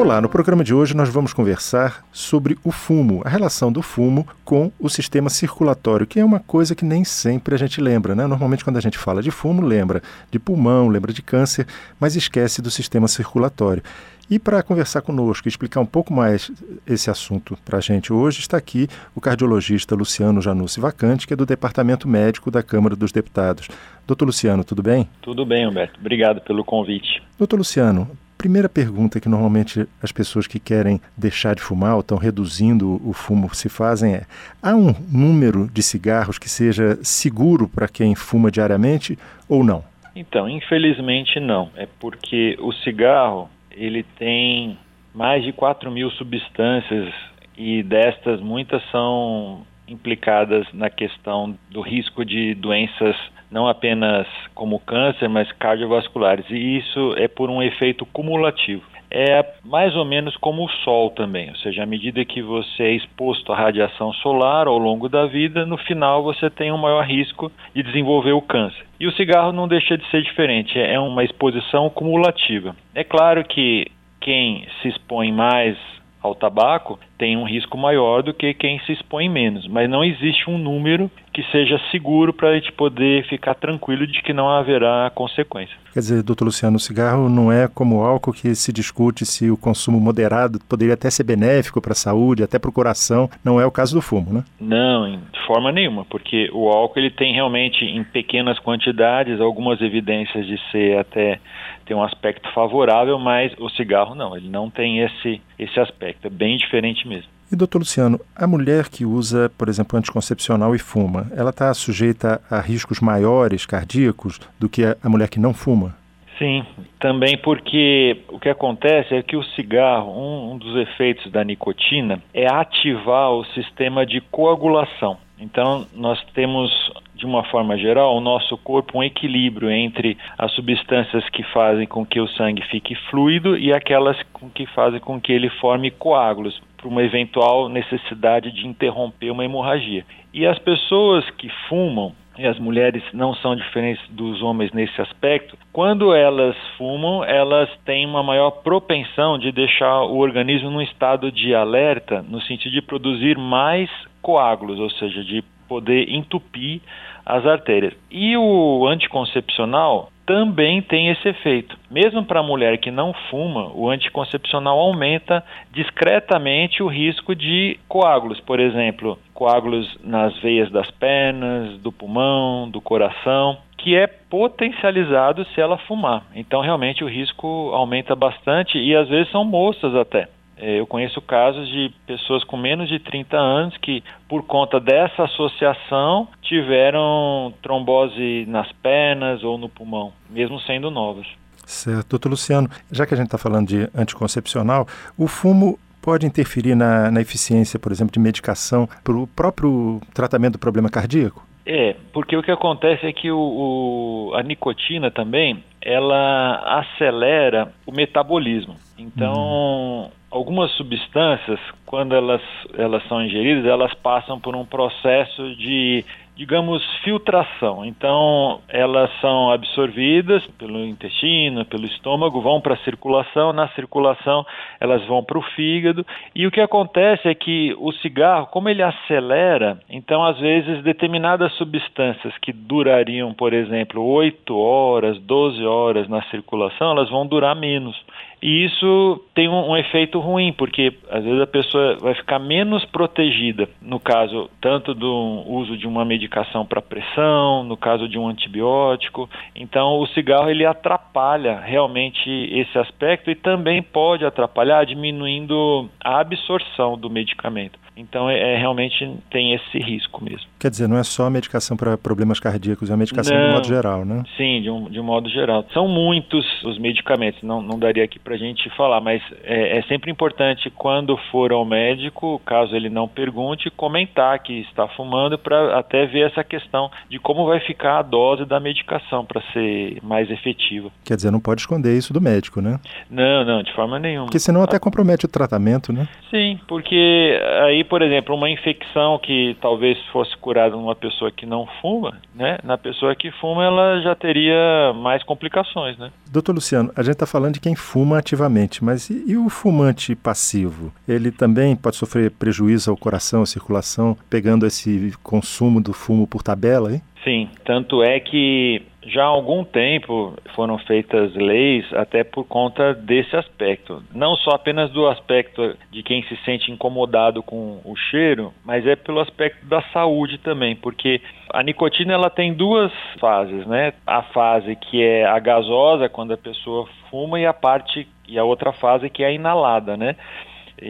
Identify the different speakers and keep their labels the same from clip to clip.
Speaker 1: Olá, no programa de hoje nós vamos conversar sobre o fumo, a relação do fumo com o sistema circulatório, que é uma coisa que nem sempre a gente lembra, né? Normalmente quando a gente fala de fumo, lembra de pulmão, lembra de câncer, mas esquece do sistema circulatório. E para conversar conosco e explicar um pouco mais esse assunto para a gente hoje, está aqui o cardiologista Luciano Janussi Vacante, que é do Departamento Médico da Câmara dos Deputados. Doutor Luciano, tudo bem?
Speaker 2: Tudo bem, Humberto. Obrigado pelo convite.
Speaker 1: Doutor Luciano, primeira pergunta que normalmente as pessoas que querem deixar de fumar ou estão reduzindo o fumo se fazem é: há um número de cigarros que seja seguro para quem fuma diariamente ou não?
Speaker 2: Então, infelizmente não. É porque o cigarro ele tem mais de 4 mil substâncias e destas muitas são implicadas na questão do risco de doenças não apenas como câncer, mas cardiovasculares. E isso é por um efeito cumulativo. É mais ou menos como o sol também, ou seja, à medida que você é exposto à radiação solar ao longo da vida, no final você tem um maior risco de desenvolver o câncer. E o cigarro não deixa de ser diferente, é uma exposição cumulativa. É claro que quem se expõe mais ao tabaco tem um risco maior do que quem se expõe menos, mas não existe um número que seja seguro para a gente poder ficar tranquilo de que não haverá consequência.
Speaker 1: Quer dizer, doutor Luciano, o cigarro não é como o álcool que se discute se o consumo moderado poderia até ser benéfico para a saúde, até para o coração. Não é o caso do fumo, né?
Speaker 2: Não, de forma nenhuma, porque o álcool ele tem realmente em pequenas quantidades algumas evidências de ser até ter um aspecto favorável, mas o cigarro não, ele não tem esse, esse aspecto, é bem diferente mesmo.
Speaker 1: E doutor Luciano, a mulher que usa, por exemplo, anticoncepcional e fuma, ela está sujeita a riscos maiores cardíacos do que a mulher que não fuma?
Speaker 2: Sim, também porque o que acontece é que o cigarro, um, um dos efeitos da nicotina é ativar o sistema de coagulação. Então, nós temos, de uma forma geral, o nosso corpo um equilíbrio entre as substâncias que fazem com que o sangue fique fluido e aquelas que fazem com que ele forme coágulos para uma eventual necessidade de interromper uma hemorragia. E as pessoas que fumam, e as mulheres não são diferentes dos homens nesse aspecto, quando elas fumam, elas têm uma maior propensão de deixar o organismo num estado de alerta, no sentido de produzir mais coágulos, ou seja, de poder entupir as artérias. E o anticoncepcional também tem esse efeito. Mesmo para a mulher que não fuma, o anticoncepcional aumenta discretamente o risco de coágulos, por exemplo, coágulos nas veias das pernas, do pulmão, do coração, que é potencializado se ela fumar. Então, realmente, o risco aumenta bastante e às vezes são moças até. É, eu conheço casos de pessoas com menos de 30 anos que, por conta dessa associação, tiveram trombose nas pernas ou no pulmão, mesmo sendo novas.
Speaker 1: Certo. Doutor Luciano, já que a gente está falando de anticoncepcional, o fumo pode interferir na, na eficiência, por exemplo, de medicação para o próprio tratamento do problema cardíaco?
Speaker 2: É, porque o que acontece é que o, o, a nicotina também, ela acelera o metabolismo. Então, uhum algumas substâncias, quando elas, elas são ingeridas, elas passam por um processo de, digamos, filtração. Então, elas são absorvidas pelo intestino, pelo estômago, vão para a circulação, na circulação elas vão para o fígado. E o que acontece é que o cigarro, como ele acelera, então, às vezes, determinadas substâncias que durariam, por exemplo, 8 horas, 12 horas na circulação, elas vão durar menos. E isso tem um, um, efeito ruim, porque às vezes a pessoa vai ficar menos protegida, no caso tanto do uso de uma medicação para pressão, no caso de um antibiótico. Então o cigarro ele atrapalha realmente esse aspecto e também pode atrapalhar diminuindo a absorção do medicamento. Então, é, é, realmente tem esse risco mesmo.
Speaker 1: Quer dizer, não é só a medicação para problemas cardíacos, é a medicação não, de modo geral, né?
Speaker 2: Sim, de um, de um modo geral. São muitos os medicamentos, não, não daria aqui para a gente falar, mas é, é, sempre importante, quando for ao médico, caso ele não pergunte, comentar que está fumando para até ver essa questão de como vai ficar a dose da medicação para ser mais efetiva.
Speaker 1: Quer dizer, não pode esconder isso do médico, né?
Speaker 2: Não, não, de forma nenhuma.
Speaker 1: Porque senão até compromete o tratamento, né?
Speaker 2: Sim, porque aí, por exemplo, uma infecção que talvez fosse curada numa pessoa que não fuma, né? Na pessoa que fuma, ela já teria mais complicações, né?
Speaker 1: Doutor Luciano, a gente está falando de quem fuma ativamente, mas e, e, o fumante passivo? Ele também pode sofrer prejuízo ao coração, à circulação, pegando esse consumo do fumo por tabela, hein?
Speaker 2: Sim, tanto é que já há algum tempo foram feitas leis até por conta desse aspecto. Não só apenas do aspecto de quem se sente incomodado com o cheiro, mas é pelo aspecto da saúde também, porque a nicotina ela tem duas fases, né? A fase que é a gasosa, quando a pessoa fuma, e a parte e a outra fase que é a inalada, né?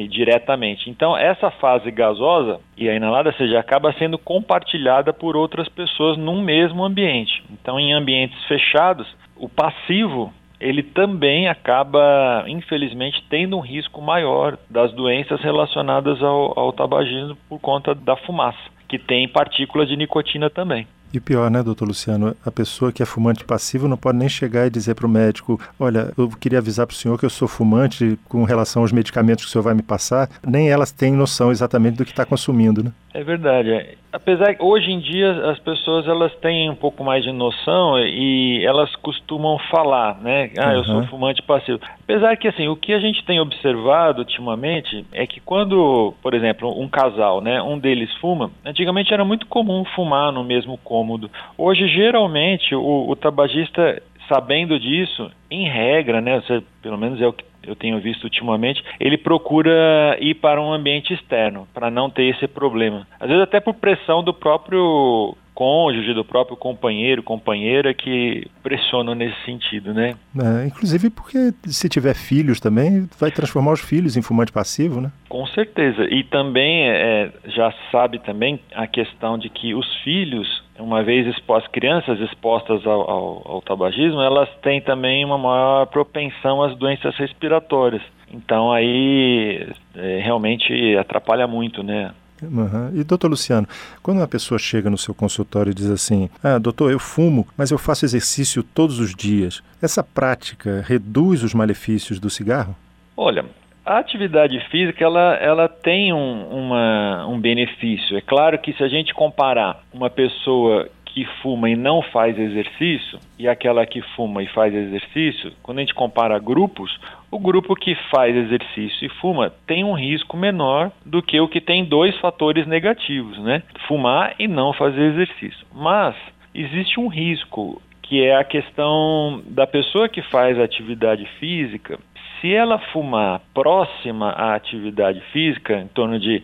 Speaker 2: Diretamente. Então, essa fase gasosa e a inalada, seja, acaba sendo compartilhada por outras pessoas num mesmo ambiente. Então, em ambientes fechados, o passivo ele também acaba, infelizmente, tendo um risco maior das doenças relacionadas ao, ao tabagismo por conta da fumaça, que tem partículas de nicotina também.
Speaker 1: E pior, né, doutor Luciano? A pessoa que é fumante passivo não pode nem chegar e dizer para o médico: olha, eu queria avisar para o senhor que eu sou fumante com relação aos medicamentos que o senhor vai me passar. Nem elas têm noção exatamente do que está consumindo, né?
Speaker 2: É verdade. Apesar que hoje em dia as pessoas elas têm um pouco mais de noção e elas costumam falar, né? Ah, uhum. eu sou fumante passivo. Apesar que assim, o que a gente tem observado ultimamente é que quando, por exemplo, um casal, né, um deles fuma, antigamente era muito comum fumar no mesmo cômodo. Hoje geralmente o, o tabagista sabendo disso, em regra, né, você, pelo menos é o que eu tenho visto ultimamente, ele procura ir para um ambiente externo, para não ter esse problema. Às vezes até por pressão do próprio cônjuge, do próprio companheiro, companheira que pressionam nesse sentido, né?
Speaker 1: É, inclusive porque se tiver filhos também, vai transformar os filhos em fumante passivo, né?
Speaker 2: Com certeza. E também é, já sabe também a questão de que os filhos uma vez expostas, crianças expostas ao, ao, ao, tabagismo, elas têm também uma maior propensão às doenças respiratórias. Então aí é, realmente atrapalha muito, né?
Speaker 1: Uhum. E doutor Luciano, quando uma pessoa chega no seu consultório e diz assim: Ah, doutor, eu fumo, mas eu faço exercício todos os dias, essa prática reduz os malefícios do cigarro?
Speaker 2: Olha, a atividade física ela, ela tem um, uma, um benefício. É claro que se a gente comparar uma pessoa que fuma e não faz exercício e aquela que fuma e faz exercício, quando a gente compara grupos, o grupo que faz exercício e fuma tem um risco menor do que o que tem dois fatores negativos, né? Fumar e não fazer exercício. Mas existe um risco que é a questão da pessoa que faz atividade física, se ela fumar próxima à atividade física, em torno de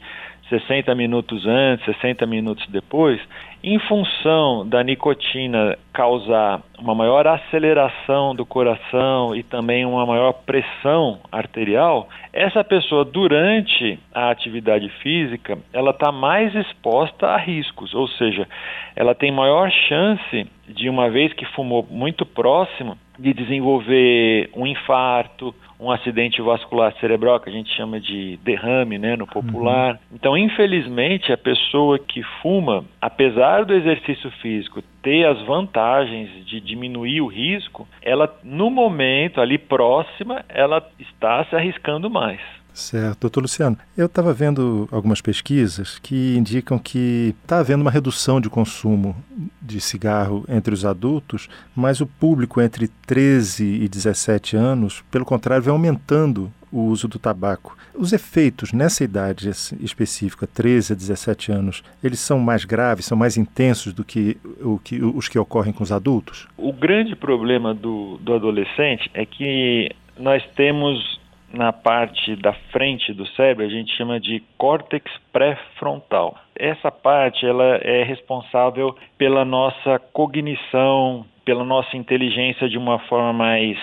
Speaker 2: 60 minutos antes, 60 minutos depois, em função da nicotina causar uma maior aceleração do coração e também uma maior pressão arterial, essa pessoa durante a atividade física, ela está mais exposta a riscos, ou seja, ela tem maior chance de uma vez que fumou muito próximo de desenvolver um infarto, um acidente vascular cerebral, que a gente chama de derrame, né, no popular. Uhum. Então, infelizmente, a pessoa que fuma, apesar do exercício físico ter as vantagens de diminuir o risco, ela, no momento, ali próxima, ela está se arriscando mais.
Speaker 1: Certo. Doutor Luciano, eu estava vendo algumas pesquisas que indicam que está havendo uma redução de consumo de cigarro entre os adultos, mas o público entre 13 e 17 anos, pelo contrário, vem aumentando o uso do tabaco. Os efeitos nessa idade específica, 13 a 17 anos, eles são mais graves, são mais intensos do que, o que os que ocorrem com os adultos?
Speaker 2: O grande problema do, do adolescente é que nós temos na parte da frente do cérebro, a gente chama de córtex pré-frontal. Essa parte ela é responsável pela nossa cognição, pela nossa inteligência de uma forma mais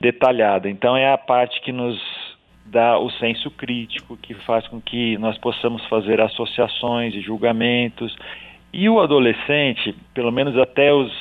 Speaker 2: detalhada. Então é a parte que nos dá o senso crítico, que faz com que nós possamos fazer associações e julgamentos. E o adolescente, pelo menos até os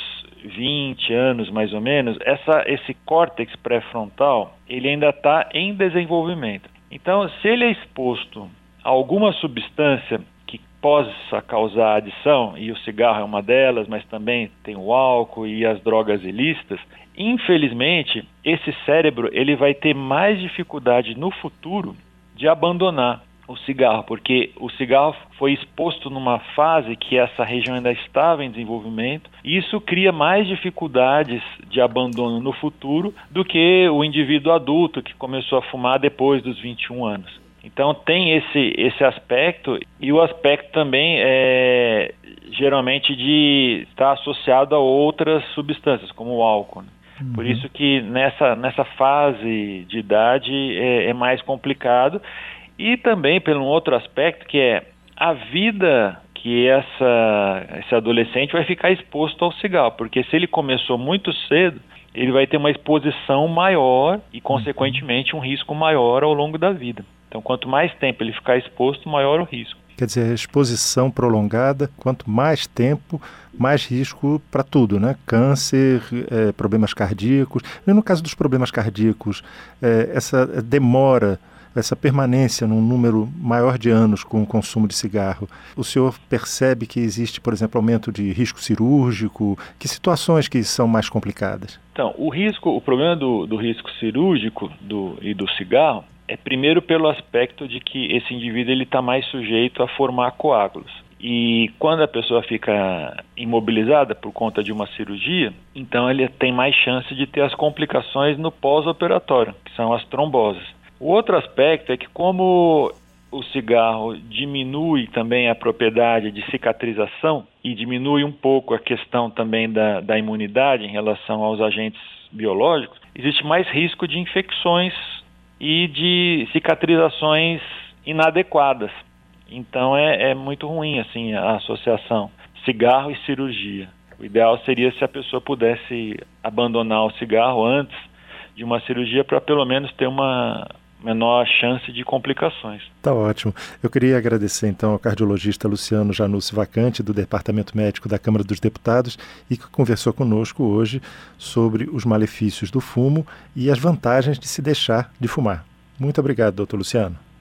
Speaker 2: 20 anos mais ou menos, essa, esse córtex pré-frontal ele ainda está em desenvolvimento. Então, se ele é exposto a alguma substância que possa causar adição, e o cigarro é uma delas, mas também tem o álcool e as drogas ilícitas, infelizmente, esse cérebro ele vai ter mais dificuldade no futuro de abandonar o cigarro, porque o cigarro foi exposto numa fase que essa região ainda estava em desenvolvimento, e isso cria mais dificuldades de abandono no futuro do que o indivíduo adulto que começou a fumar depois dos 21 anos. Então tem esse, esse aspecto e o aspecto também é geralmente de estar associado a outras substâncias, como o álcool. Né? Uhum. Por isso que nessa, nessa fase de idade é, é mais complicado e também pelo outro aspecto que é a vida que essa, esse adolescente vai ficar exposto ao cigarro, porque se ele começou muito cedo, ele vai ter uma exposição maior e, consequentemente, um risco maior ao longo da vida. Então, quanto mais tempo ele ficar exposto, maior o risco.
Speaker 1: Quer dizer, a exposição prolongada, quanto mais tempo, mais risco para tudo, né? Câncer, é, problemas cardíacos. E no caso dos problemas cardíacos, é, essa demora, essa permanência num número maior de anos com o consumo de cigarro, o senhor percebe que existe, por exemplo, aumento de risco cirúrgico? Que situações que são mais complicadas?
Speaker 2: Então, o risco, o problema do, do risco cirúrgico do, e do cigarro é primeiro pelo aspecto de que esse indivíduo ele está mais sujeito a formar coágulos. E quando a pessoa fica imobilizada por conta de uma cirurgia, então ele tem mais chance de ter as complicações no pós-operatório, que são as tromboses. O outro aspecto é que como o cigarro diminui também a propriedade de cicatrização e diminui um pouco a questão também da, da imunidade em relação aos agentes biológicos, existe mais risco de infecções e de cicatrizações inadequadas. Então é, é muito ruim assim a associação cigarro e cirurgia. O ideal seria se a pessoa pudesse abandonar o cigarro antes de uma cirurgia para pelo menos ter uma menor chance de complicações.
Speaker 1: Tá ótimo. Eu queria agradecer então ao cardiologista Luciano Janussi Vacante, do Departamento Médico da Câmara dos Deputados, e que conversou conosco hoje sobre os malefícios do fumo e as vantagens de se deixar de fumar. Muito obrigado, doutor Luciano.